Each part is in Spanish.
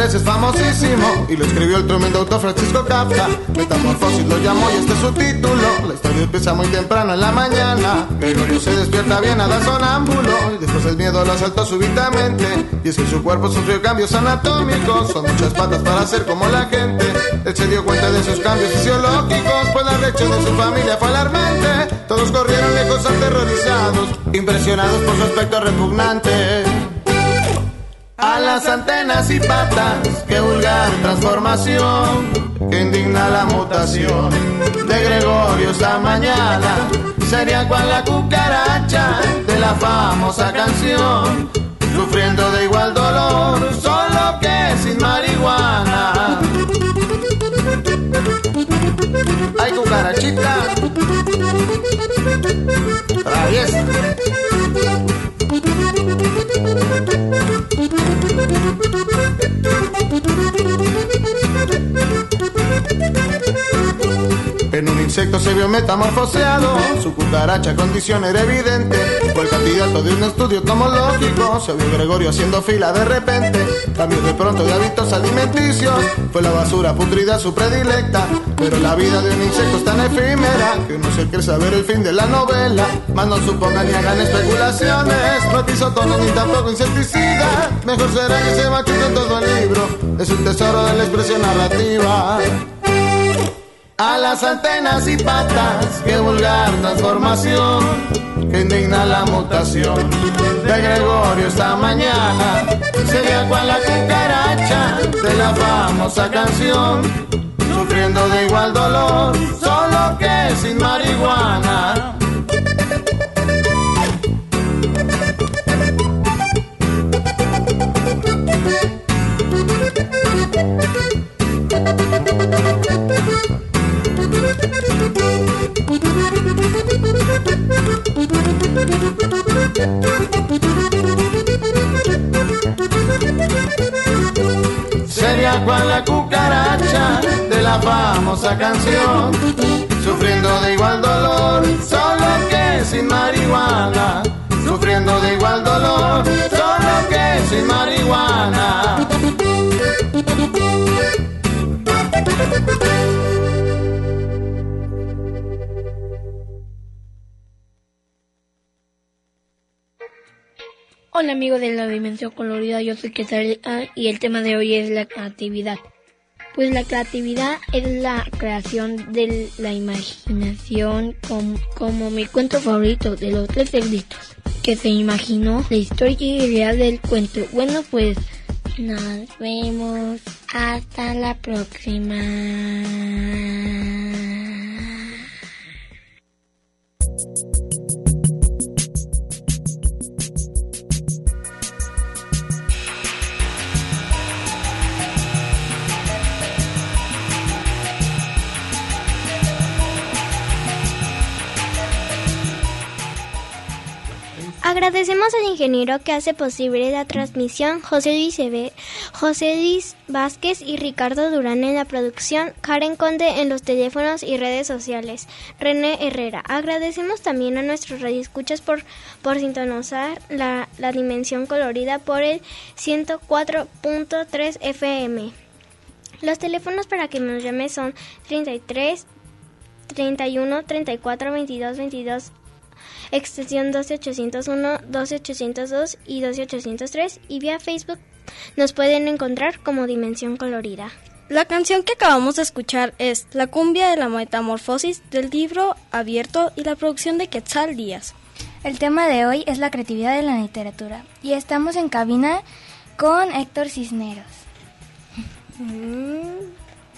Es famosísimo y lo escribió el tremendo autor Francisco Kafka. Metamorfosis lo llamó y este es su título. La historia empieza muy temprano en la mañana. Gregorio se despierta bien a la sonámbulo y después el miedo lo asaltó súbitamente. Y es que su cuerpo sufrió cambios anatómicos. Son muchas patas para ser como la gente. Él se dio cuenta de sus cambios fisiológicos, pues la reacción de su familia fue alarmante. Todos corrieron lejos aterrorizados, impresionados por su aspecto repugnante. A las antenas y patas, qué vulgar transformación, que indigna la mutación de Gregorio esta mañana. Sería cual la cucaracha de la famosa canción, sufriendo de igual dolor, solo que sin marihuana. Ay, cucarachita, traviesa. En un insecto se vio metamorfoseado, su cucaracha condición era evidente. Fue el candidato de un estudio tomológico, se vio Gregorio haciendo fila de repente. Cambió de pronto de hábitos alimenticios, fue la basura putrida su predilecta. Pero la vida de un insecto es tan efímera que uno se quiere saber el fin de la novela. Más no supongan ni hagan especulaciones, no episotono ni tampoco insecticida. Mejor será que se machuque todo el libro, es un tesoro de la expresión narrativa. A las antenas y patas, qué vulgar transformación, que indigna la mutación de Gregorio esta mañana. Sería cual la cucaracha de la famosa canción, sufriendo de igual dolor, solo que sin marihuana. Famosa canción, sufriendo de igual dolor, solo que sin marihuana. Sufriendo de igual dolor, solo que sin marihuana. Hola amigos de la Dimensión Colorida, yo soy Quesaria y el tema de hoy es la creatividad. Pues la creatividad es la creación de la imaginación como, como mi cuento favorito de los tres cerditos, que se imaginó la historia real del cuento. Bueno pues nos vemos hasta la próxima. Agradecemos al ingeniero que hace posible la transmisión, José Luis, Eve- José Luis Vázquez y Ricardo Durán en la producción, Karen Conde en los teléfonos y redes sociales, René Herrera. Agradecemos también a nuestros radioescuchas por, por sintonizar la, la dimensión colorida por el 104.3 FM. Los teléfonos para que nos llame son 33 31 34 22 22 extensión 12801, 12802 y 12803 y vía Facebook nos pueden encontrar como Dimensión Colorida. La canción que acabamos de escuchar es La cumbia de la metamorfosis del libro abierto y la producción de Quetzal Díaz. El tema de hoy es la creatividad de la literatura y estamos en cabina con Héctor Cisneros.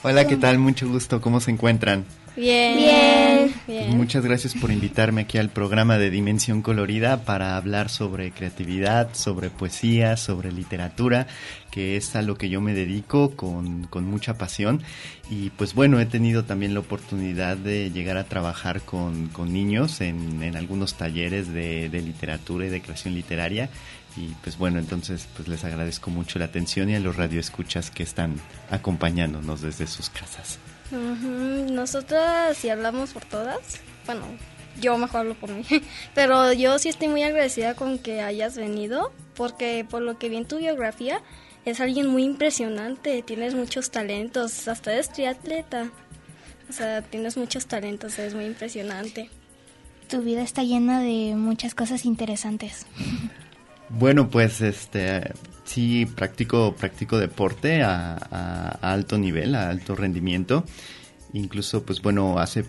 Hola, ¿qué tal? Mucho gusto. ¿Cómo se encuentran? Bien. Bien. muchas gracias por invitarme aquí al programa de Dimensión Colorida para hablar sobre creatividad, sobre poesía, sobre literatura, que es a lo que yo me dedico con, con mucha pasión. Y pues bueno, he tenido también la oportunidad de llegar a trabajar con, con niños en, en, algunos talleres de, de literatura y de creación literaria y pues bueno, entonces pues les agradezco mucho la atención y a los radioescuchas que están acompañándonos desde sus casas. Uh -huh. Nosotras, si hablamos por todas, bueno, yo mejor hablo por mí, pero yo sí estoy muy agradecida con que hayas venido, porque por lo que vi en tu biografía, es alguien muy impresionante, tienes muchos talentos, hasta eres triatleta, o sea, tienes muchos talentos, es muy impresionante. Tu vida está llena de muchas cosas interesantes. Bueno, pues este sí practico practico deporte a, a, alto nivel, a alto rendimiento. Incluso, pues bueno, hace,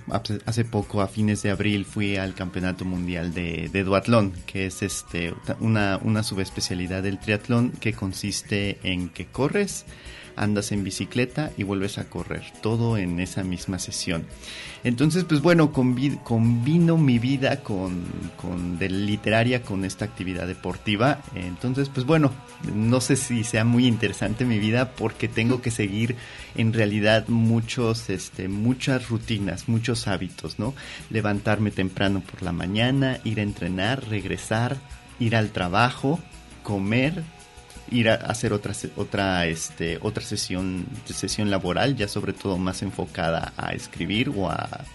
hace poco, a fines de abril, fui al Campeonato Mundial de, de Duatlón, que es este una, una subespecialidad del triatlón que consiste en que corres, andas en bicicleta y vuelves a correr, todo en esa misma sesión. Entonces, pues bueno, combino mi vida con, con de literaria con esta actividad deportiva. Entonces, pues bueno, no sé si sea muy interesante mi vida porque tengo que seguir en realidad muchos, este, muchas rutinas, muchos hábitos, ¿no? Levantarme temprano por la mañana, ir a entrenar, regresar, ir al trabajo, comer, ir a hacer otra otra este otra sesión sesión laboral ya sobre todo más enfocada a escribir o a,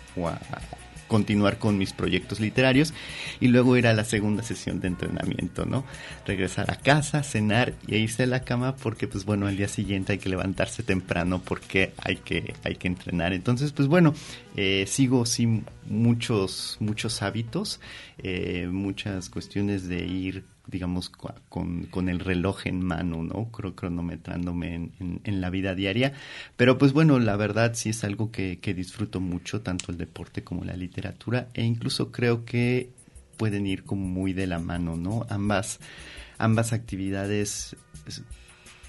continuar con mis proyectos literarios y luego ir a la segunda sesión de entrenamiento, ¿no? Regresar a casa, cenar y irse a la cama porque pues bueno, al día siguiente hay que levantarse temprano porque hay que, hay que entrenar. Entonces pues bueno, eh, sigo sí muchos, muchos hábitos, eh, muchas cuestiones de ir digamos, con, con, el reloj en mano, ¿no? Cronometrándome en, la vida diaria. Pero pues bueno, la verdad sí es algo que, que, disfruto mucho, tanto el deporte como la literatura, e incluso creo que pueden ir como muy de la mano, ¿no? Ambas, ambas actividades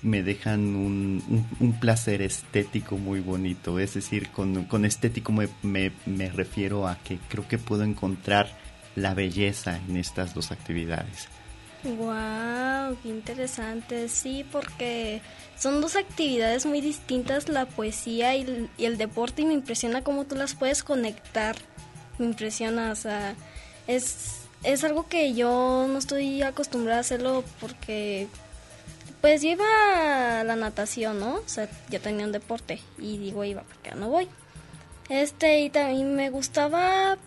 me dejan un, un, un placer estético muy bonito. Es decir, con, con estético me, me, me refiero a que creo que puedo encontrar la belleza en estas dos actividades. Wow, qué interesante. Sí, porque son dos actividades muy distintas, la poesía y el, deporte, y me impresiona cómo tú las puedes conectar. Me impresiona, o sea, es, es algo que yo no estoy acostumbrada a hacerlo porque, pues yo iba a la natación, ¿no? O sea, yo tenía un deporte y digo iba porque ya no voy. Este, y también me gustaba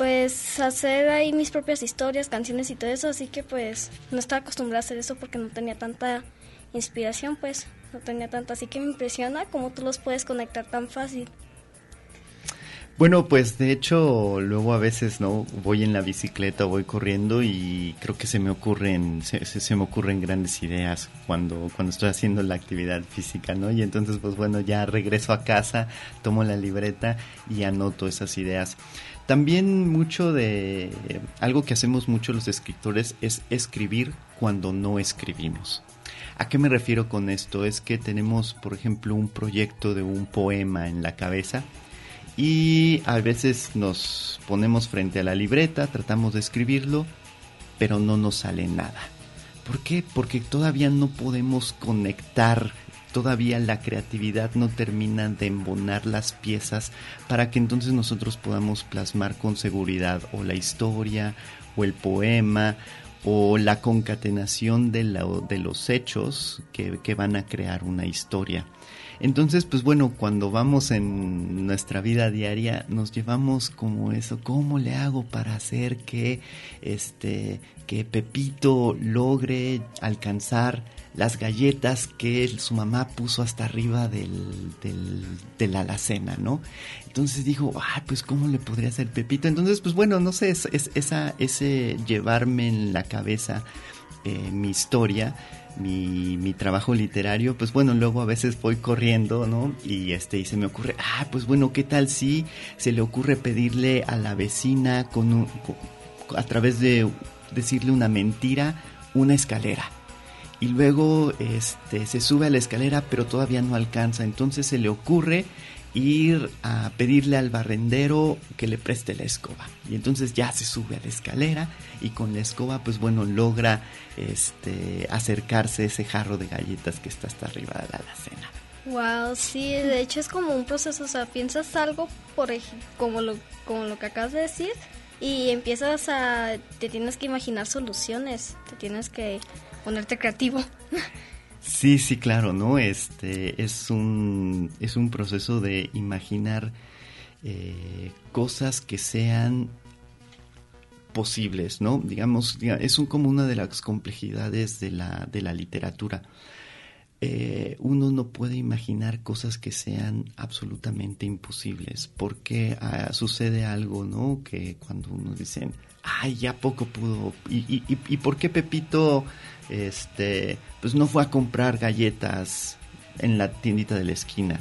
pues hacer ahí mis propias historias, canciones y todo eso, así que pues no estaba acostumbrada a hacer eso porque no tenía tanta inspiración, pues no tenía tanta, así que me impresiona cómo tú los puedes conectar tan fácil. Bueno, pues de hecho luego a veces no voy en la bicicleta, voy corriendo y creo que se me ocurren se, se, me ocurren grandes ideas cuando cuando estoy haciendo la actividad física, ¿no? Y entonces pues bueno, ya regreso a casa, tomo la libreta y anoto esas ideas. También mucho de algo que hacemos mucho los escritores es escribir cuando no escribimos. ¿A qué me refiero con esto? Es que tenemos, por ejemplo, un proyecto de un poema en la cabeza y a veces nos ponemos frente a la libreta, tratamos de escribirlo, pero no nos sale nada. ¿Por qué? Porque todavía no podemos conectar todavía la creatividad no termina de embonar las piezas para que entonces nosotros podamos plasmar con seguridad o la historia o el poema o la concatenación de, los hechos que, que, van a crear una historia. Entonces, pues bueno, cuando vamos en nuestra vida diaria, nos llevamos como eso, ¿cómo le hago para hacer que este que Pepito logre alcanzar las galletas que su mamá puso hasta arriba del, de la alacena, ¿no? Entonces dijo, ah, pues ¿cómo le podría hacer Pepito? Entonces, pues bueno, no sé, es, esa, ese llevarme en la cabeza eh, mi historia, mi, mi, trabajo literario, pues bueno, luego a veces voy corriendo, ¿no? Y este, y se me ocurre, ah, pues bueno, ¿qué tal si se le ocurre pedirle a la vecina con, a través de decirle una mentira, una escalera? Y luego este, se sube a la escalera pero todavía no alcanza. Entonces se le ocurre ir a pedirle al barrendero que le preste la escoba. Y entonces ya se sube a la escalera y con la escoba pues bueno logra este, acercarse a ese jarro de galletas que está hasta arriba de la alacena. Wow, sí, de hecho es como un proceso, o sea, piensas algo por como lo como lo que acabas de decir y empiezas a te tienes que imaginar soluciones, te tienes que ponerte creativo. Sí, sí, claro, ¿no? Este es un, es un proceso de imaginar eh, cosas que sean posibles, ¿no? Digamos, es un, como una de las complejidades de la, de la literatura. Eh, uno no puede imaginar cosas que sean absolutamente imposibles, porque ah, sucede algo, ¿no? Que cuando uno dice, ay, ya poco pudo, ¿y, y, y por qué Pepito este, pues no fue a comprar galletas en la tiendita de la esquina.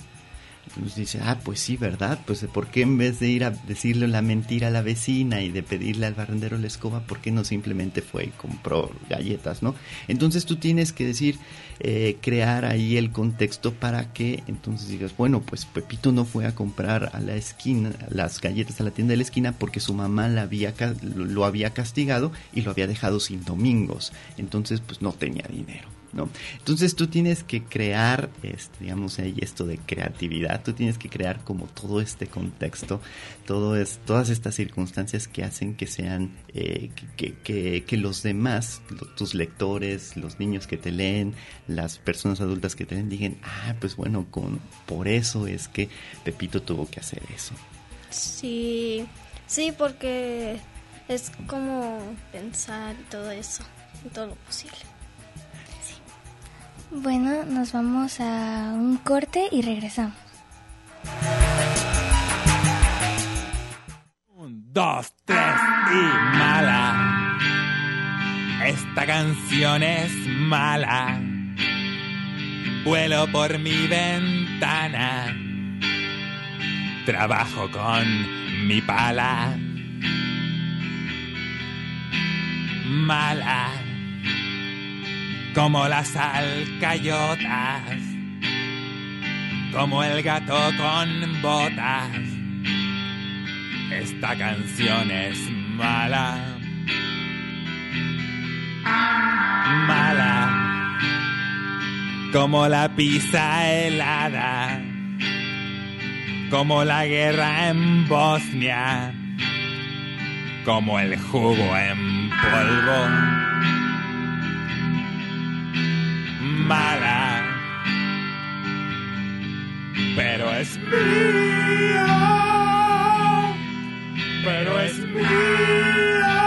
Nos dice, ah, pues sí, ¿verdad? Pues ¿por qué en vez de ir a decirle la mentira a la vecina y de pedirle al barrendero la escoba, ¿por qué no simplemente fue y compró galletas, no? Entonces tú tienes que decir, eh, crear ahí el contexto para que entonces digas, bueno, pues Pepito no fue a comprar a la esquina las galletas a la tienda de la esquina porque su mamá la había, lo había castigado y lo había dejado sin domingos. Entonces, pues no tenía dinero. ¿No? Entonces tú tienes que crear, este, digamos ahí esto de creatividad, tú tienes que crear como todo este contexto, todo es, todas estas circunstancias que hacen que sean, eh, que, que, los demás, tus lectores, los niños que te leen, las personas adultas que te leen, digan, ah, pues bueno, con, por eso es que Pepito tuvo que hacer eso. Sí, sí, porque es como pensar todo eso, todo lo posible. Bueno, nos vamos a un corte y regresamos. Un, dos, tres y mala. Esta canción es mala. Vuelo por mi ventana. Trabajo con mi pala. Mala como las alcayotas, como el gato con botas. Esta canción es mala, mala, como la pizza helada, como la guerra en Bosnia, como el jugo en polvo mala, pero es mía, pero es mía,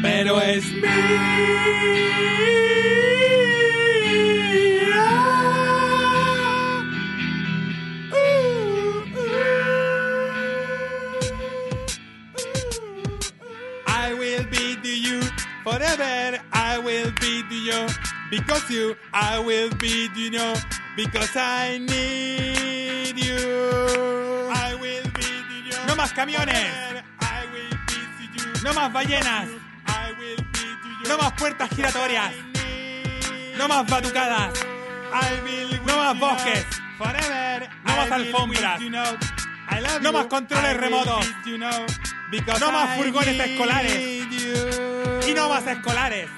pero es mía. Because you I will be you because I need you. I will be you no más camiones. I will be you. No más ballenas. I will be you no más puertas giratorias. no más batucadas. I will no más bosques. forever. No más alfombras. no. Más controles remotos. no. Más furgones escolares. y no más escolares.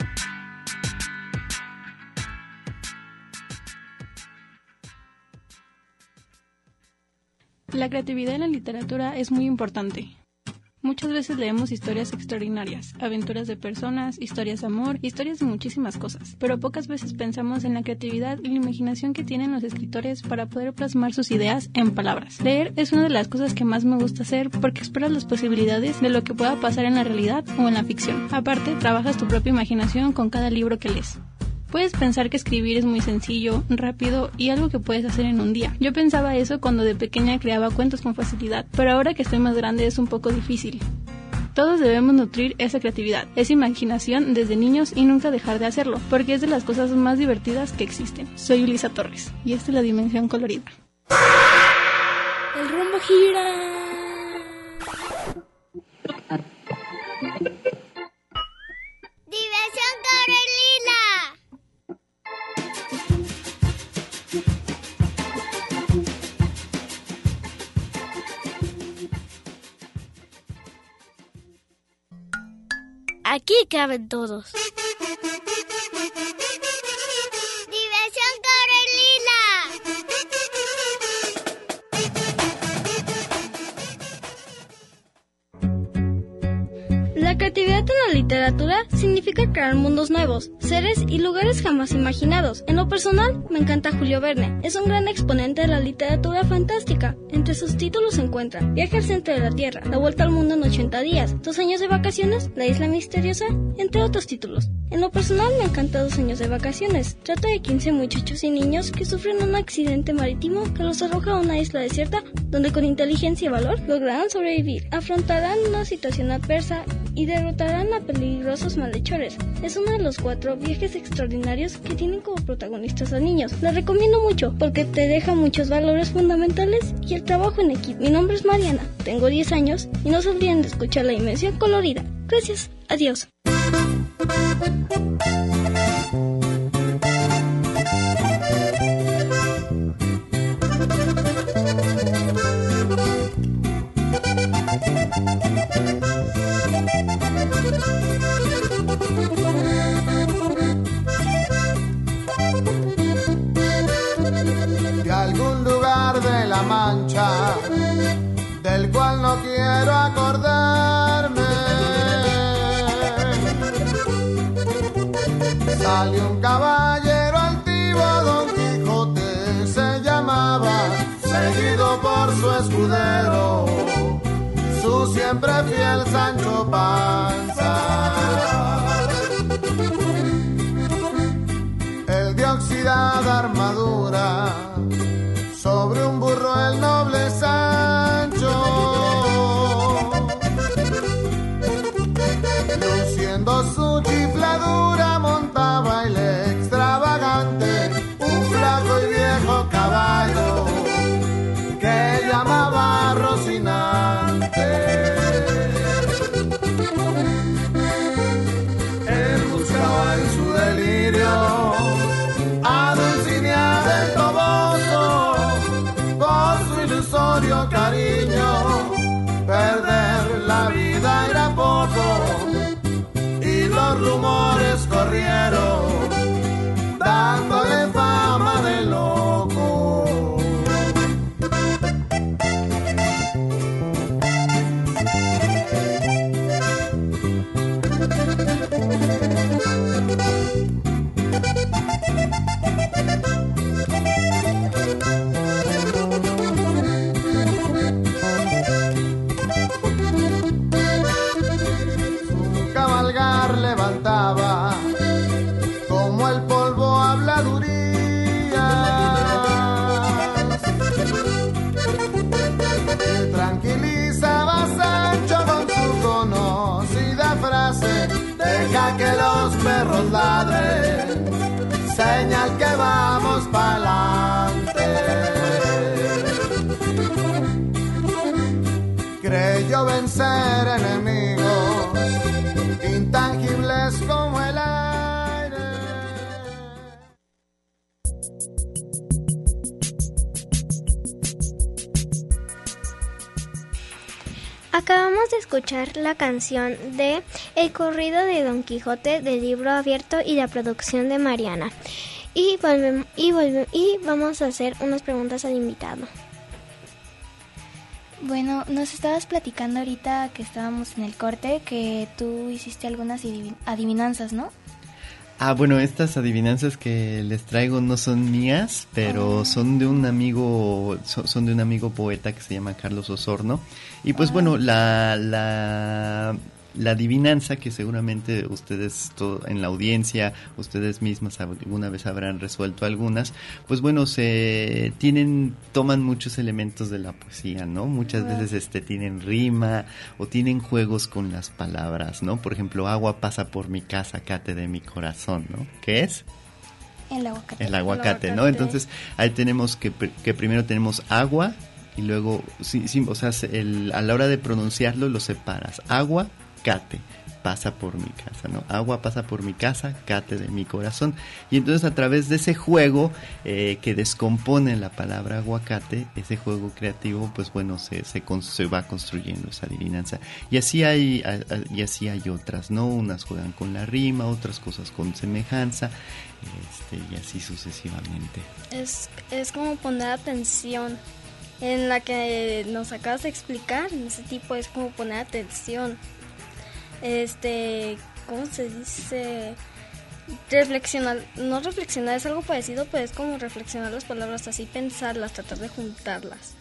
La creatividad en la literatura es muy importante. Muchas veces leemos historias extraordinarias, aventuras de personas, historias de amor, historias de muchísimas cosas, pero pocas veces pensamos en la creatividad y la imaginación que tienen los escritores para poder plasmar sus ideas en palabras. Leer es una de las cosas que más me gusta hacer porque exploras las posibilidades de lo que pueda pasar en la realidad o en la ficción. Aparte, trabajas tu propia imaginación con cada libro que lees. Puedes pensar que escribir es muy sencillo, rápido y algo que puedes hacer en un día. Yo pensaba eso cuando de pequeña creaba cuentos con facilidad, pero ahora que estoy más grande es un poco difícil. Todos debemos nutrir esa creatividad, esa imaginación desde niños y nunca dejar de hacerlo, porque es de las cosas más divertidas que existen. Soy Ulisa Torres y esta es la dimensión colorida. El rumbo gira. Diversión Carolina. Aquí caben todos. Diversión Carolina. La creatividad en la literatura significa crear mundos nuevos, seres y lugares jamás imaginados. En lo personal, me encanta Julio Verne. Es un gran exponente de la literatura fantástica. Entre sus títulos se encuentran Viaje al centro de la Tierra, La vuelta al mundo en 80 días, Dos años de vacaciones, La isla misteriosa, entre otros títulos. En lo personal me encanta Dos años de vacaciones. Trata de 15 muchachos y niños que sufren un accidente marítimo que los arroja a una isla desierta donde con inteligencia y valor lograrán sobrevivir. Afrontarán una situación adversa y derrotarán a peligrosos malhechores. Es uno de los cuatro viajes extraordinarios que tienen como protagonistas a niños. La recomiendo mucho porque te deja muchos valores fundamentales y el trabajo en equipo. Mi nombre es Mariana, tengo 10 años y no se olviden de escuchar la dimensión colorida. Gracias, adiós. Siempre fiel Acabamos de escuchar la canción de El corrido de Don Quijote del libro abierto y la producción de Mariana. Y, volvem- y, volve- y vamos a hacer unas preguntas al invitado. Bueno, nos estabas platicando ahorita que estábamos en el corte que tú hiciste algunas adivinanzas, ¿no? Ah, bueno, estas adivinanzas que les traigo no son mías, pero son de un amigo, son, de un amigo poeta que se llama Carlos Osorno. Y pues bueno, la, la la adivinanza que seguramente ustedes en la audiencia, ustedes mismas alguna vez habrán resuelto algunas, pues bueno, se tienen, toman muchos elementos de la poesía, ¿no? Muchas veces este tienen rima o tienen juegos con las palabras, ¿no? Por ejemplo, agua pasa por mi casa, cate de mi corazón, ¿no? ¿Qué es? El aguacate. El aguacate, ¿no? Entonces ahí tenemos que, que primero tenemos agua y luego, sí, sí, o sea, el, a la hora de pronunciarlo lo separas. Agua, cate pasa por mi casa, ¿no? Agua pasa por mi casa, cate de mi corazón. Y entonces a través de ese juego eh, que descompone la palabra aguacate, ese juego creativo, pues bueno, se, se, se, va construyendo esa adivinanza. Y así hay, y así hay otras, ¿no? Unas juegan con la rima, otras cosas con semejanza, este, y así sucesivamente. Es, es como poner atención en la que nos acabas de explicar, en ese tipo es como poner atención este, ¿cómo se dice? Reflexionar, no reflexionar es algo parecido, pero es como reflexionar las palabras así, pensarlas, tratar de juntarlas.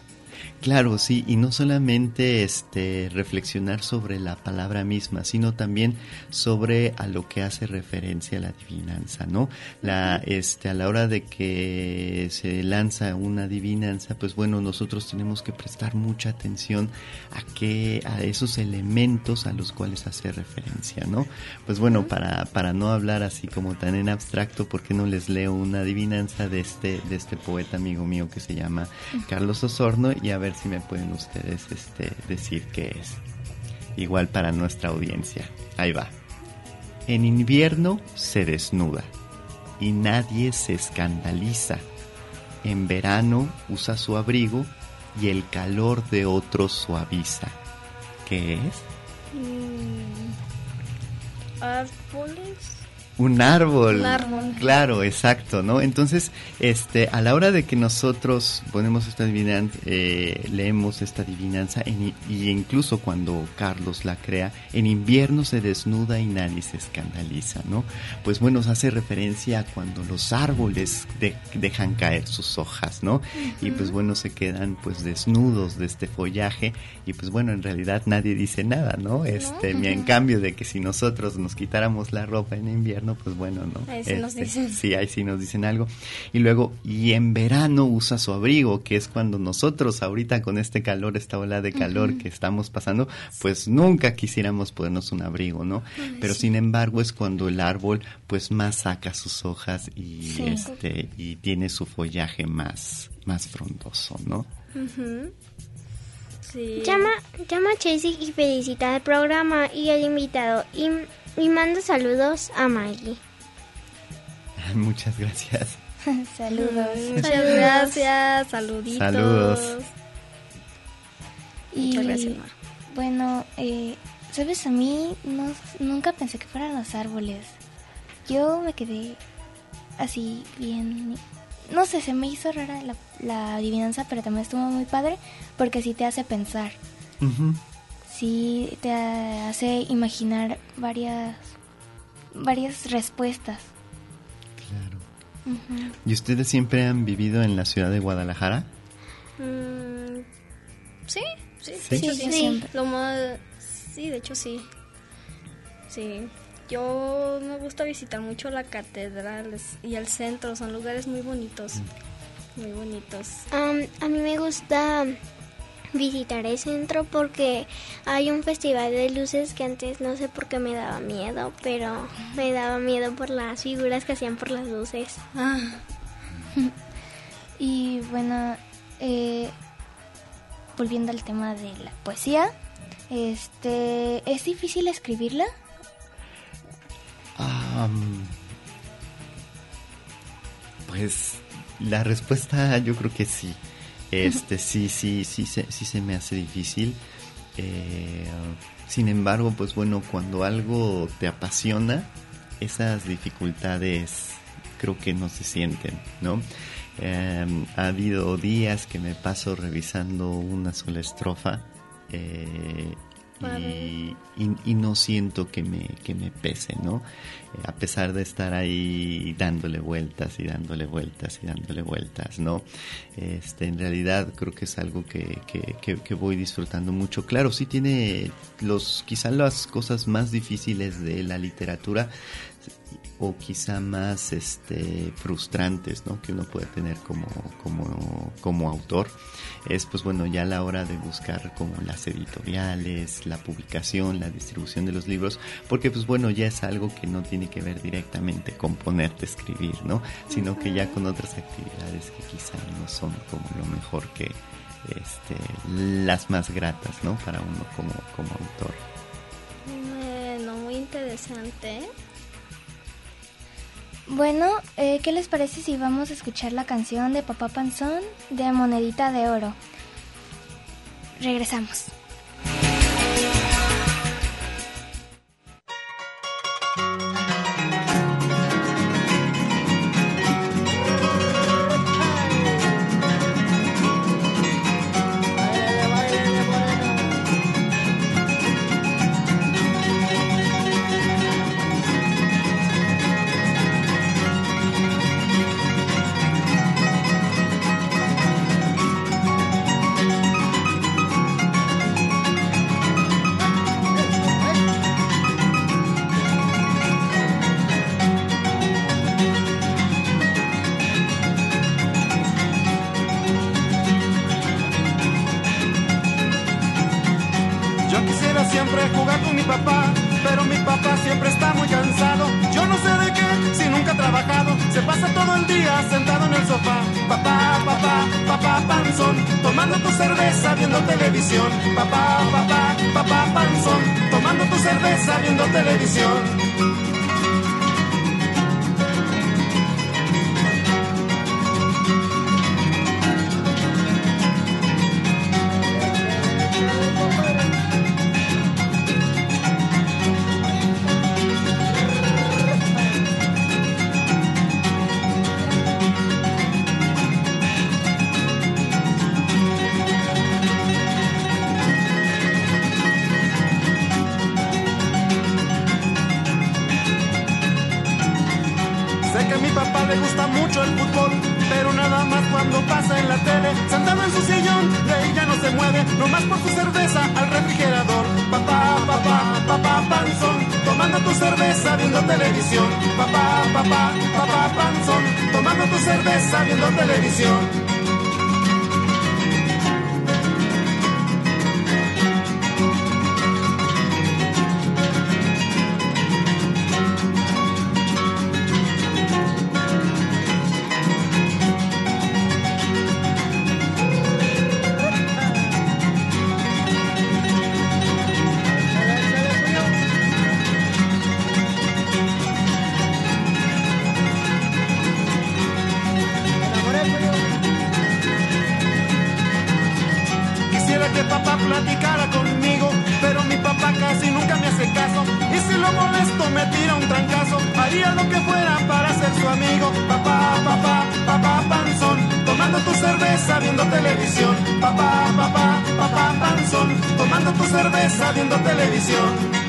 Claro, sí, y no solamente este reflexionar sobre la palabra misma, sino también sobre a lo que hace referencia la adivinanza, ¿no? La este a la hora de que se lanza una adivinanza, pues bueno, nosotros tenemos que prestar mucha atención a que a esos elementos a los cuales hace referencia, ¿no? Pues bueno, para para no hablar así como tan en abstracto, ¿por qué no les leo una adivinanza de este de este poeta amigo mío que se llama Carlos Osorno y a ver si me pueden ustedes este, decir qué es. Igual para nuestra audiencia. Ahí va. En invierno se desnuda y nadie se escandaliza. En verano usa su abrigo y el calor de otros suaviza. ¿Qué es? Mm, árboles. Un árbol. Claro, exacto, ¿no? Entonces, este, a la hora de que nosotros ponemos esta adivinanza, eh, leemos esta adivinanza, y incluso cuando Carlos la crea, en invierno se desnuda y nadie se escandaliza, ¿no? Pues bueno, hace referencia a cuando los árboles dejan caer sus hojas, ¿no? Y pues bueno, se quedan pues desnudos de este follaje, y pues bueno, en realidad nadie dice nada, ¿no? Este, en cambio de que si nosotros nos quitáramos la ropa en invierno, pues bueno, ¿no? Ahí sí nos este, dicen. Sí, ahí sí nos dicen algo. Y luego, y en verano usa su abrigo, que es cuando nosotros ahorita con este calor, esta ola de calor que estamos pasando, pues nunca quisiéramos ponernos un abrigo, ¿no? Pero sin embargo es cuando el árbol pues más saca sus hojas y este y tiene su follaje más más frondoso, ¿no? Sí. Llama, llama a Chasey y felicita al programa y al invitado y y mando saludos a Maggie. Muchas gracias. saludos. Muchas gracias, saluditos. Saludos. Y Muchas gracias, Bueno, eh, sabes, a mí no, nunca pensé que fueran los árboles. Yo me quedé así bien... No sé, se me hizo rara la, adivinanza, pero también estuvo muy padre porque sí te hace pensar sí te hace imaginar varias, varias respuestas. Claro. ¿Y ustedes siempre han vivido en la ciudad de Guadalajara? Mm, sí, sí, sí, sí, sí. Lo más, sí, de hecho sí. Sí. Yo me gusta visitar mucho la catedral y el centro, son lugares muy bonitos. Mm. Muy bonitos. a mí me gusta visitar el centro porque hay un festival de luces que antes no sé por qué me daba miedo, pero me daba miedo por las figuras que hacían por las luces. Ah. y bueno, eh, volviendo al tema de la poesía, este, ¿es difícil escribirla? pues la respuesta yo creo que sí. Este, sí, sí, sí, sí, sí se me hace difícil. Eh, sin embargo, pues bueno, cuando algo te apasiona, esas dificultades creo que no se sienten, ¿no? Em, ha habido días que me paso revisando una sola estrofa eh, y, y, no siento que me, que me pese, ¿no? A pesar de estar ahí dándole vueltas y dándole vueltas y dándole vueltas, ¿no? Este, en realidad creo que es algo que, que, que, voy disfrutando mucho. Claro, sí tiene los, quizá las cosas más difíciles de la literatura o quizá más este frustrantes ¿no? que uno puede tener como, como, como autor es pues bueno ya la hora de buscar como las editoriales la publicación la distribución de los libros porque pues bueno ya es algo que no tiene que ver directamente con ponerte a escribir no sino que ya con otras actividades que quizá no son como lo mejor que este las más gratas no para uno como como autor bueno muy interesante bueno, eh, ¿qué les parece si vamos a escuchar la canción de Papá Panzón de Monedita de Oro? Regresamos. tu cerveza viendo televisión. Papá, papá, papá panzón, tomando tu cerveza viendo televisión. cerveza viendo televisión.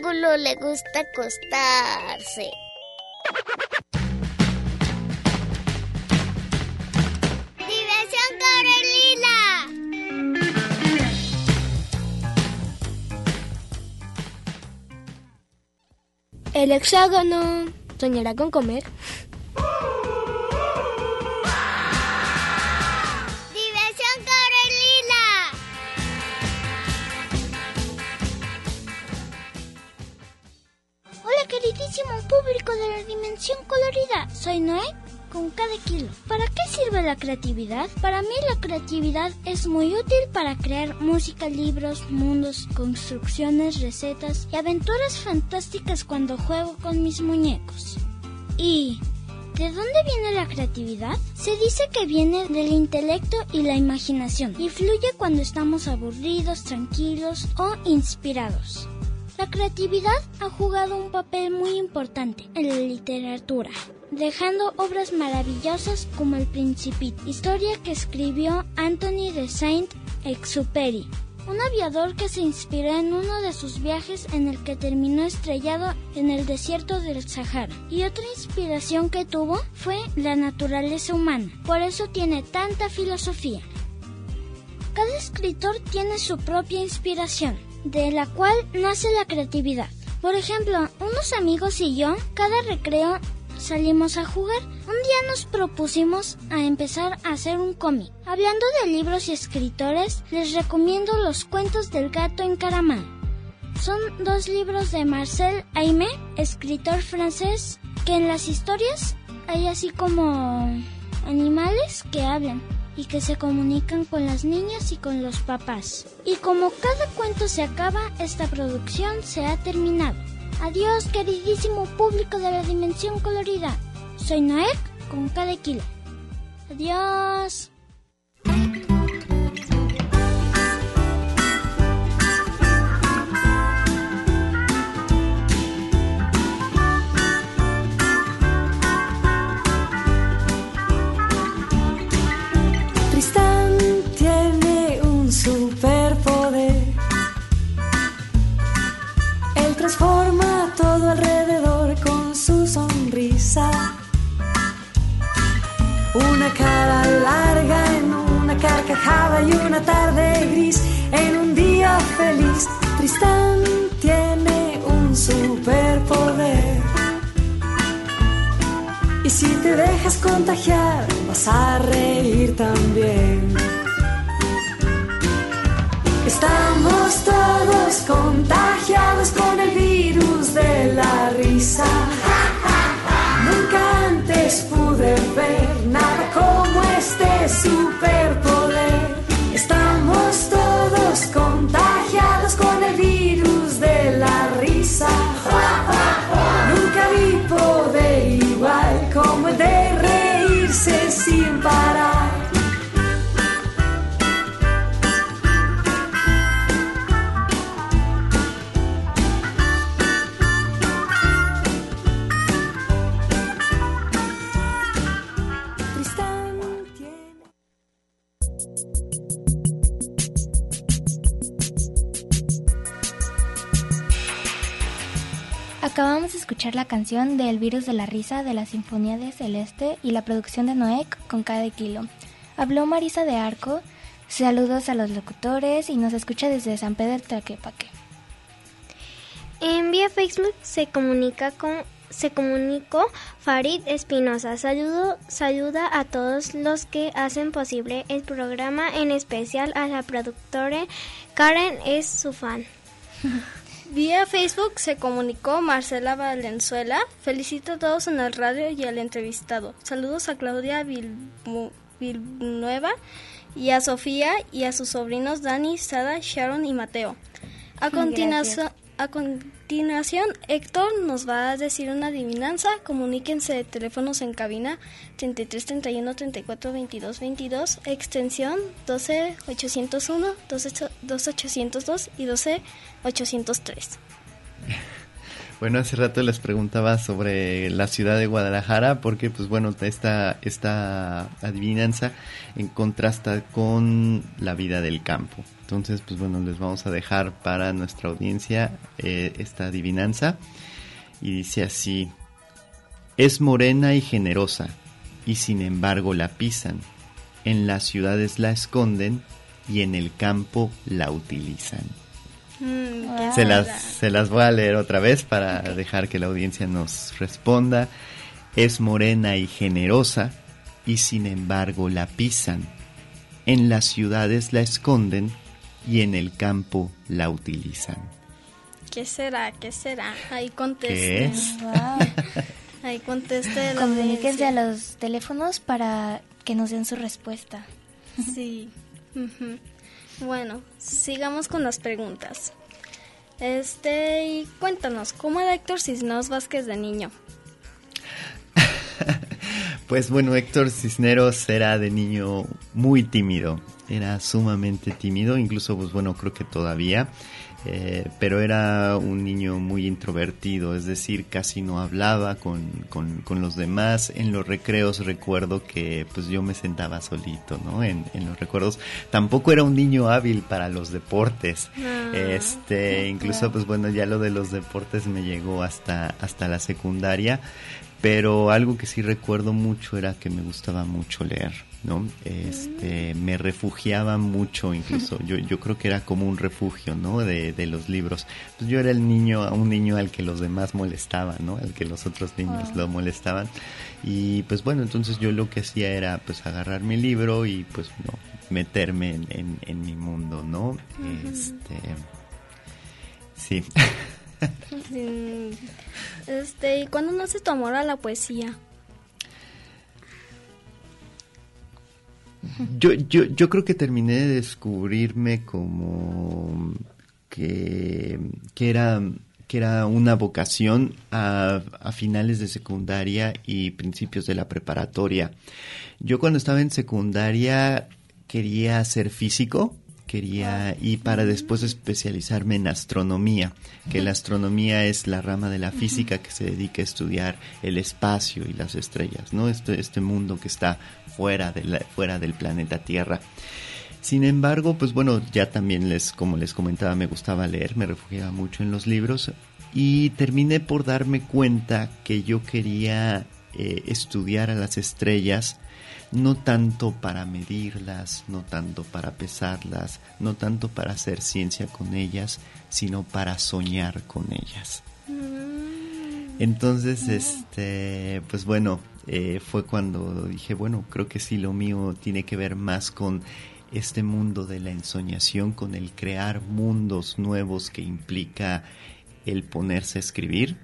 triángulo le gusta acostarse. Diversión Corelila. El hexágono soñará con comer. Público de la Dimensión Colorida, soy Noé con cada kilo. ¿Para qué sirve la creatividad? Para mí la creatividad es muy útil para crear música, libros, mundos, construcciones, recetas y aventuras fantásticas cuando juego con mis muñecos. ¿Y de dónde viene la creatividad? Se dice que viene del intelecto y la imaginación y fluye cuando estamos aburridos, tranquilos o inspirados. La creatividad ha jugado un papel muy importante en la literatura, dejando obras maravillosas como El Principito, historia que escribió Anthony de Saint-Exupéry, un aviador que se inspiró en uno de sus viajes en el que terminó estrellado en el desierto del Sahara. Y otra inspiración que tuvo fue la naturaleza humana, por eso tiene tanta filosofía. Cada escritor tiene su propia inspiración de la cual nace la creatividad. Por ejemplo, unos amigos y yo, cada recreo salimos a jugar. Un día nos propusimos a empezar a hacer un cómic. Hablando de libros y escritores, les recomiendo los cuentos del gato encaramado. Son dos libros de Marcel Aimé, escritor francés, que en las historias hay así como animales que hablan y que se comunican con las niñas y con los papás. Y como cada cuento se acaba, esta producción se ha terminado. Adiós, queridísimo público de la Dimensión Colorida. Soy Noek con cada. Adiós. Canción de El virus de la risa de la Sinfonía de Celeste y la producción de Noek con cada kilo. Habló Marisa de Arco. Saludos a los locutores y nos escucha desde San Pedro Tlaquepaque. En vía Facebook se comunica con se comunicó Farid Espinosa. Saludo, saluda a todos los que hacen posible el programa, en especial a la productora Karen es su fan. Vía Facebook se comunicó Marcela Valenzuela. Felicito a todos en el radio y al entrevistado. Saludos a Claudia Villanueva y a Sofía y a sus sobrinos Dani, Sada, Sharon y Mateo. A continuación, a continuación, Héctor nos va a decir una adivinanza. Comuníquense de teléfonos en cabina 33 31 34 22 22, extensión 12 801, 12 802 y 12 803. Bueno, hace rato les preguntaba sobre la ciudad de Guadalajara porque, pues bueno, esta, esta adivinanza en contrasta con la vida del campo. Entonces, pues bueno, les vamos a dejar para nuestra audiencia eh, esta adivinanza. Y dice así, es morena y generosa, y sin embargo la pisan. En las ciudades la esconden y en el campo la utilizan. Mm, se, las, se las voy a leer otra vez para dejar que la audiencia nos responda. Es morena y generosa y sin embargo la pisan. En las ciudades la esconden y en el campo la utilizan. ¿Qué será? ¿Qué será? Ahí conteste. Ahí conteste. Comuníquense a los teléfonos para que nos den su respuesta. Sí. Bueno, sigamos con las preguntas. Este, y cuéntanos, ¿cómo era Héctor Cisneros Vázquez de niño? pues bueno, Héctor Cisneros era de niño muy tímido, era sumamente tímido, incluso pues bueno, creo que todavía. Eh, pero era un niño muy introvertido, es decir, casi no hablaba con, con, los demás. En los recreos recuerdo que pues yo me sentaba solito, ¿no? En, en los recuerdos. Tampoco era un niño hábil para los deportes. Ah, este, incluso pues bueno, ya lo de los deportes me llegó hasta, hasta la secundaria, pero algo que sí recuerdo mucho era que me gustaba mucho leer. ¿No? Este, me refugiaba mucho incluso, yo, yo creo que era como un refugio, ¿no? De, de los libros. Pues yo era el niño, un niño al que los demás molestaban, ¿no? Al que los otros niños ah. lo molestaban. Y pues bueno, entonces yo lo que hacía era pues agarrar mi libro y pues no, meterme en, en, mi mundo, ¿no? Este, sí. Este, ¿y cuándo nace tu amor a la poesía? Yo, yo, yo creo que terminé de descubrirme como que, que era que era una vocación a, a, finales de secundaria y principios de la preparatoria. Yo cuando estaba en secundaria quería ser físico, quería y para después especializarme en astronomía, que la astronomía es la rama de la física que se dedica a estudiar el espacio y las estrellas, ¿no? Este, este mundo que está fuera, de la, fuera del planeta Tierra. Sin embargo, pues bueno, ya también les, como les comentaba, me gustaba leer, me refugiaba mucho en los libros y terminé por darme cuenta que yo quería eh, estudiar a las estrellas no tanto para medirlas, no tanto para pesarlas, no tanto para hacer ciencia con ellas, sino para soñar con ellas. Mm. Entonces, este, pues bueno, eh, fue cuando dije, bueno, creo que sí, lo mío tiene que ver más con este mundo de la ensoñación, con el crear mundos nuevos que implica el ponerse a escribir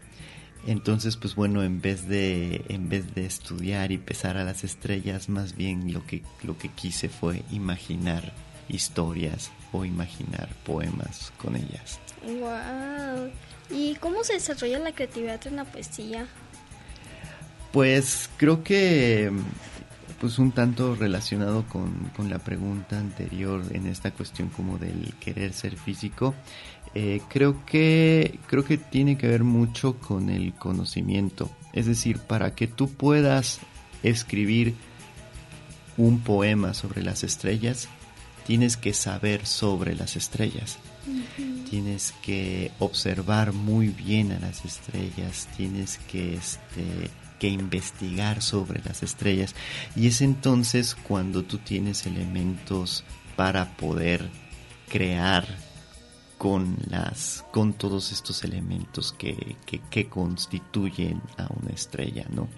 entonces, pues bueno, en vez de en vez de estudiar y pesar a las estrellas, más bien lo que lo que quise fue imaginar historias o imaginar poemas con ellas. Wow. ¿Y cómo se desarrolla la creatividad en la poesía? Pues creo que pues un tanto relacionado con, con la pregunta anterior en esta cuestión como del querer ser físico eh, creo que creo que tiene que ver mucho con el conocimiento. Es decir, para que tú puedas escribir un poema sobre las estrellas, tienes que saber sobre las estrellas. Tienes que observar muy bien a las estrellas, tienes que este que investigar sobre las estrellas y es entonces cuando tú tienes elementos para poder crear con las con todos estos elementos que, que, constituyen a una estrella no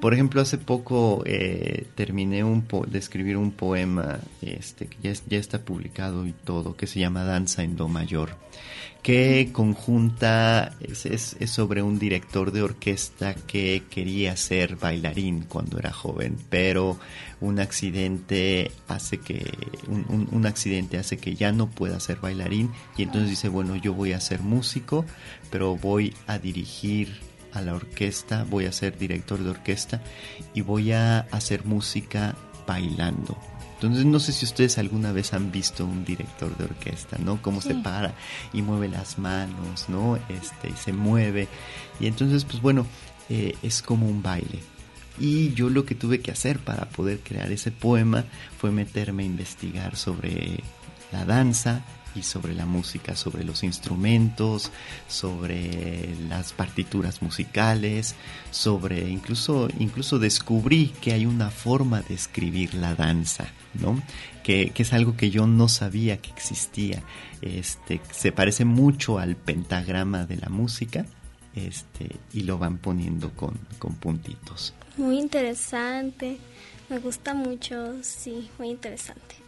por ejemplo hace poco eh, terminé un de escribir un poema este que ya, ya está publicado y todo que se llama danza en do mayor que conjunta, es, es, sobre un director de orquesta que quería ser bailarín cuando era joven, pero un accidente hace que, un, un, accidente hace que ya no pueda ser bailarín y entonces dice, bueno, yo voy a ser músico, pero voy a dirigir a la orquesta, voy a ser director de orquesta y voy a hacer música bailando. Entonces no sé si ustedes alguna vez han visto un director de orquesta, ¿no? Cómo se para y mueve las manos, ¿no? Este, y se mueve. Y entonces, pues bueno, eh, es como un baile. Y yo lo que tuve que hacer para poder crear ese poema fue meterme a investigar sobre la danza y sobre la música, sobre los instrumentos, sobre las partituras musicales, sobre incluso incluso descubrí que hay una forma de escribir la danza, ¿no? Que, es algo que yo no sabía que existía. Este se parece mucho al pentagrama de la música, este, y lo van poniendo con, con puntitos. Muy interesante, me gusta mucho, sí, muy interesante.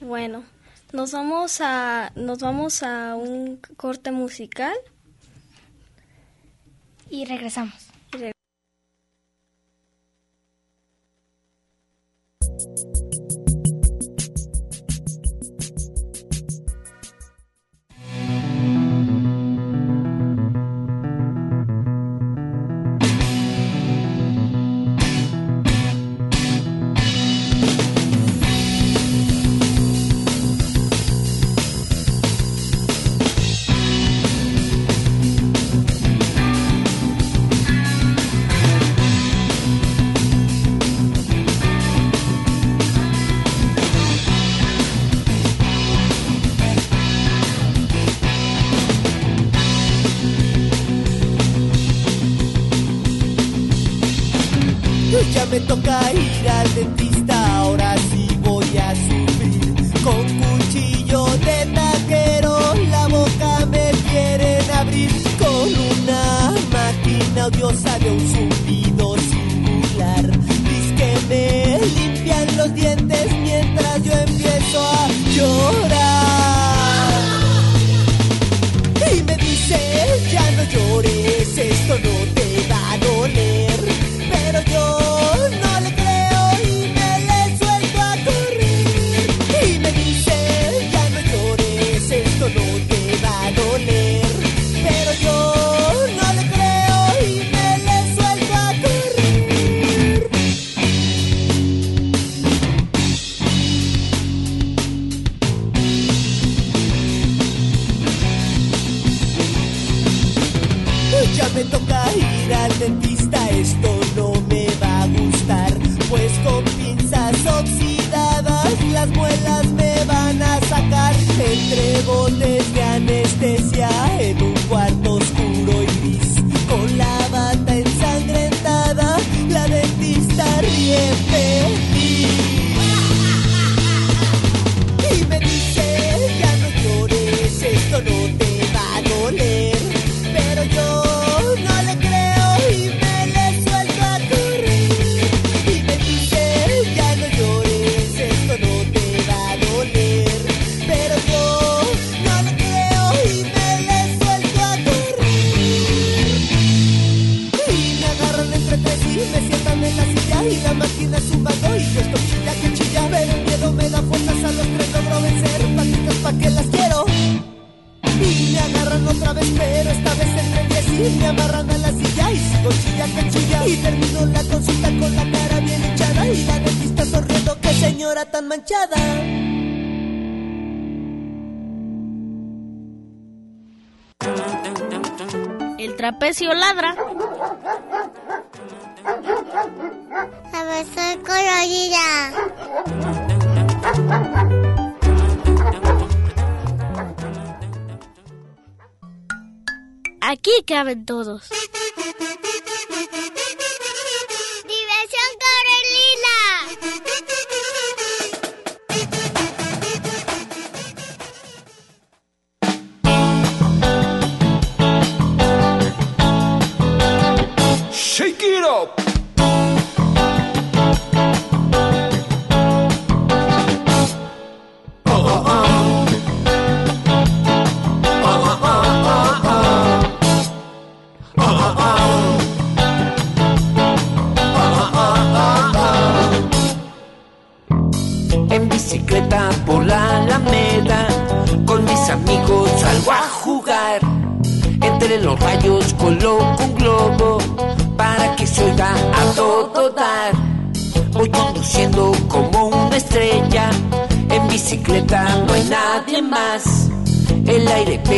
Bueno, nos vamos a nos vamos a un corte musical y regresamos. Aquí caben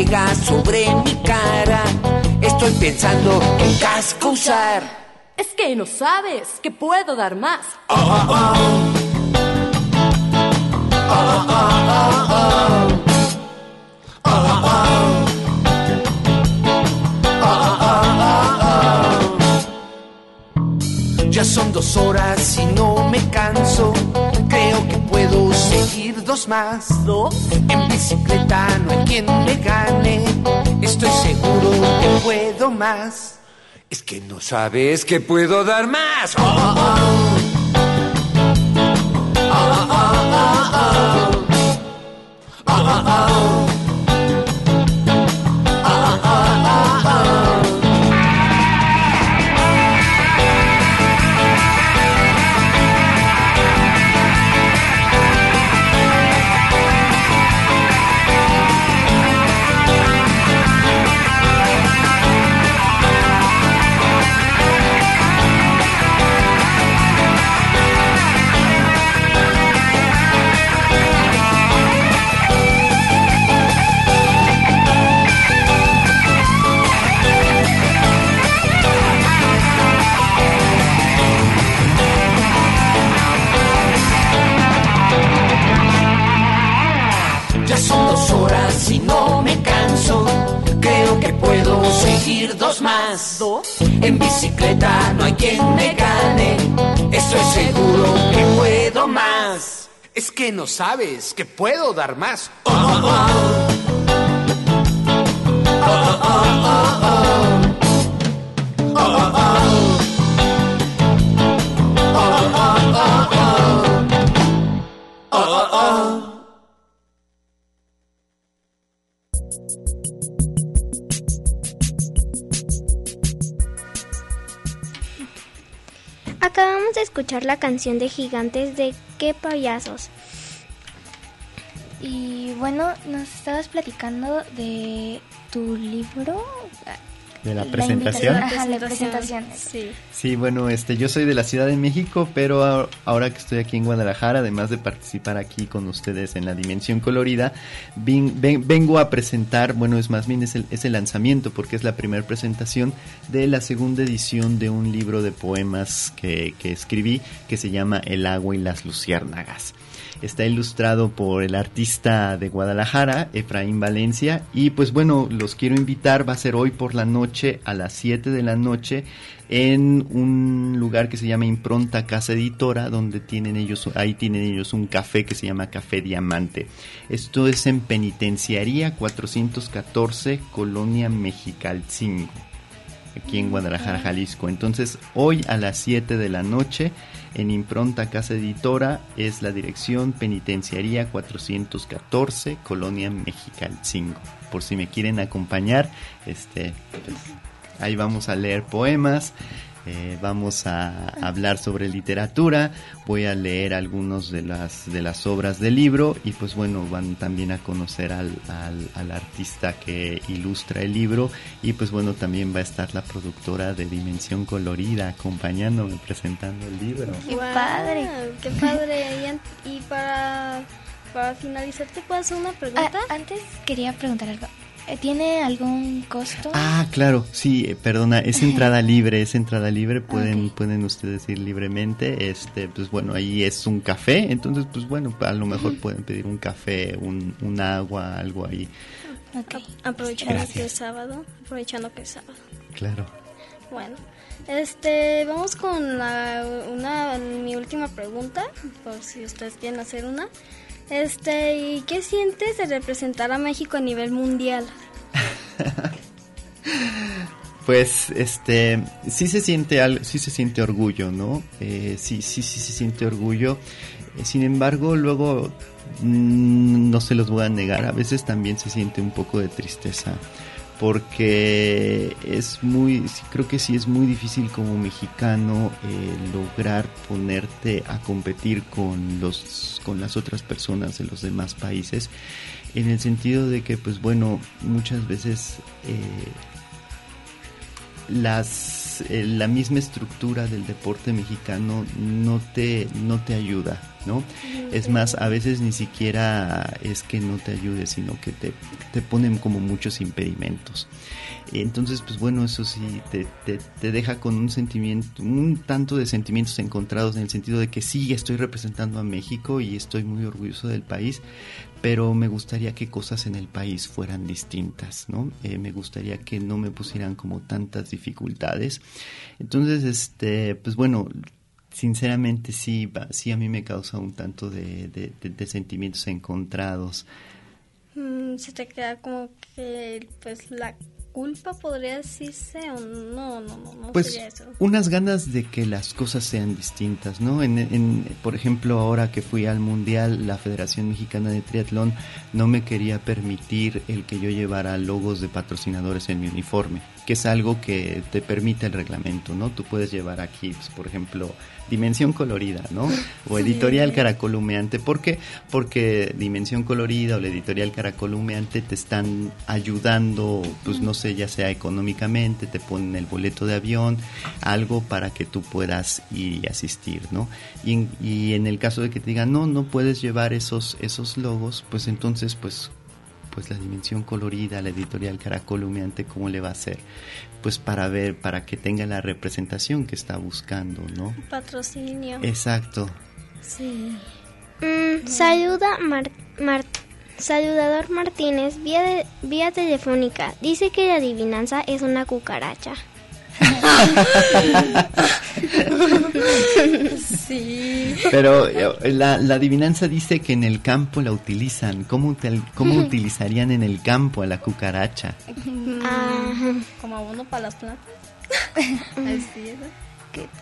todos. sobre mi cara. Estoy pensando en casco usar. Es que no sabes que puedo dar más. Oh, oh, oh. Ya son dos horas y no me canso. Creo que puedo seguir dos más. ¿Dos? En bicicleta no hay quien me gane. Estoy seguro que puedo más. Es que no sabes que puedo dar más. Oh, oh, oh. Oh, oh, oh, oh. Oh, oh, oh. No sabes que puedo dar más. Acabamos de escuchar la canción de Gigantes de Qué payasos. Y bueno, nos estabas platicando de tu libro. De la La presentación. invitación. Ajá, la presentación. Sí. Sí, bueno, este, yo soy de la Ciudad de México, pero ahora que estoy aquí en Guadalajara, además de participar aquí con ustedes en la Dimensión Colorida, vin- ven- vengo a presentar, bueno, es más bien es el, es el lanzamiento, porque es la primera presentación de la segunda edición de un libro de poemas que, que escribí, que se llama El agua y las luciérnagas. Está ilustrado por el artista de Guadalajara, Efraín Valencia. Y pues bueno, los quiero invitar, va a ser hoy por la noche, a las 7 de la noche, en un lugar que se llama Impronta Casa Editora, donde tienen ellos, ahí tienen ellos un café que se llama Café Diamante. Esto es en Penitenciaría 414, Colonia Mexicalcingo aquí en Guadalajara, Jalisco. Entonces, hoy a las 7 de la noche, en Impronta Casa Editora, es la dirección Penitenciaría 414, Colonia Mexicalcingo. Por si me quieren acompañar, este, pues, ahí vamos a leer poemas. eh, vamos a hablar sobre literatura, voy a leer algunos de las de las obras del libro y pues bueno van también a conocer al, al, al artista que ilustra el libro y pues bueno también va a estar la productora de Dimensión Colorida acompañándome presentando el libro. ¡Qué padre! ¡Qué padre! Y para, para finalizar, ¿te puedo hacer una pregunta? Ah, antes quería preguntar algo. Eh, ¿Tiene algún costo? Ah, claro, sí, eh, perdona, es entrada libre, es entrada libre, pueden, pueden ustedes ir libremente, este, pues bueno, ahí es un café, entonces pues bueno, a lo mejor pueden pedir un café, un, un agua, algo ahí, A- Aprovechando Gracias. que es sábado. Aprovechando que es sábado. claro. Bueno, este, vamos con la, una, mi última pregunta, por si ustedes quieren hacer una. Este, ¿y qué sientes de representar a México a nivel mundial? Pues, este, sí se siente sí se siente orgullo, ¿no? Eh, sí, sí, sí se siente orgullo. Eh, sin embargo, luego, mm, no se los voy a negar, a veces también se siente un poco de tristeza. Porque es muy, sí, creo que sí es muy difícil como mexicano eh, lograr ponerte a competir con los, con las otras personas de los demás países. En el sentido de que, pues bueno, muchas veces eh, las eh, la misma estructura del deporte mexicano no te no te ayuda Es más, a veces ni siquiera es que no te ayude, sino que te, te ponen como muchos impedimentos. Entonces, pues bueno, eso sí, te, te, deja con un sentimiento, un tanto de sentimientos encontrados en el sentido de que sí, estoy representando a México y estoy muy orgulloso del país, pero me gustaría que cosas en el país fueran distintas, ¿no? Eh, me gustaría que no me pusieran como tantas dificultades. Entonces, este, pues bueno, sinceramente sí, sí a mí me causa un tanto de, de sentimientos encontrados. Mm, se te queda como que pues la culpa podría decirse o no, no, no, no pues eso. unas ganas de que las cosas sean distintas, ¿no? En, en, por ejemplo, ahora que fui al Mundial, la Federación Mexicana de Triatlón no me quería permitir el que yo llevara logos de patrocinadores en mi uniforme, que es algo que te permite el reglamento, ¿no? Tú puedes llevar aquí, pues, por ejemplo, Dimensión Colorida, ¿no? O Editorial Caracol Humeante. ¿Por qué? Porque Dimensión Colorida o la Editorial Caracol Humeante te están ayudando, pues no sé, ya sea económicamente, te ponen el boleto de avión, algo para que tú puedas ir y asistir, ¿no? Y en, y en el caso de que te digan, no, no puedes llevar esos, esos logos, pues entonces, pues pues la dimensión colorida, la editorial Caracol Humeante, ¿cómo le va a hacer? Pues para ver, para que tenga la representación que está buscando, ¿no? Patrocinio. Exacto. Sí. Mm, saluda Saludador Martínez vía, vía telefónica. Dice que la adivinanza es una cucaracha. sí. Pero eh, la, adivinanza dice que en el campo la utilizan. ¿Cómo, cómo utilizarían en el campo a la cucaracha? Como abono para las plantas.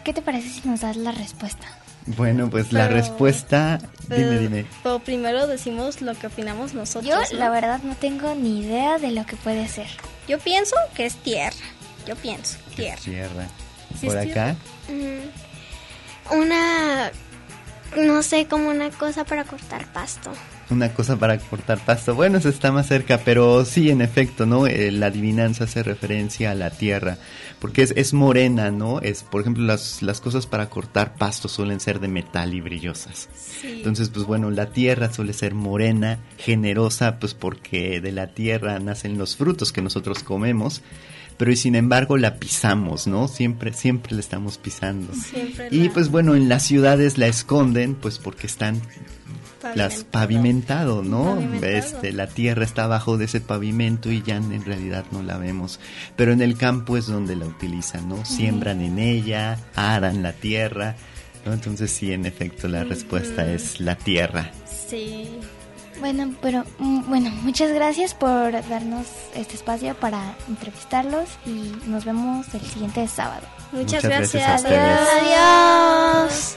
¿Qué, te parece si nos das la respuesta? Bueno, pues la respuesta, dime, dime. Pero primero decimos lo que opinamos nosotros. Yo, la verdad, no tengo ni idea de lo que puede ser. Yo pienso que es tierra. Yo pienso, tierra. Tierra. ¿Por acá? Una, no sé, como una cosa para cortar pasto. Una cosa para cortar pasto. Bueno, eso está más cerca, pero sí, en efecto, ¿no? Eh, la adivinanza hace referencia a la tierra, porque es, es morena, ¿no? Es, por ejemplo, las, las cosas para cortar pasto suelen ser de metal y brillosas. Entonces, pues bueno, la tierra suele ser morena, generosa, pues porque de la tierra nacen los frutos que nosotros comemos pero y sin embargo la pisamos, ¿no? Siempre, siempre la estamos pisando. y pues bueno, en las ciudades la esconden, pues porque están las pavimentado, ¿no? Este, la tierra está abajo de ese pavimento y ya en realidad no la vemos. Pero en el campo es donde la utilizan, ¿no? Siembran en ella, aran la tierra, ¿no? Entonces sí, en efecto, la respuesta es la tierra. Sí. Bueno, pero mm, bueno, muchas gracias por darnos este espacio para entrevistarlos y nos vemos el siguiente sábado. Muchas, gracias. Adiós. Adiós.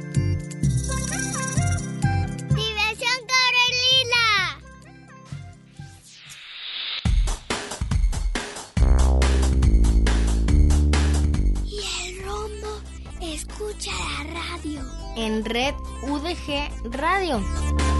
En red UDG Radio.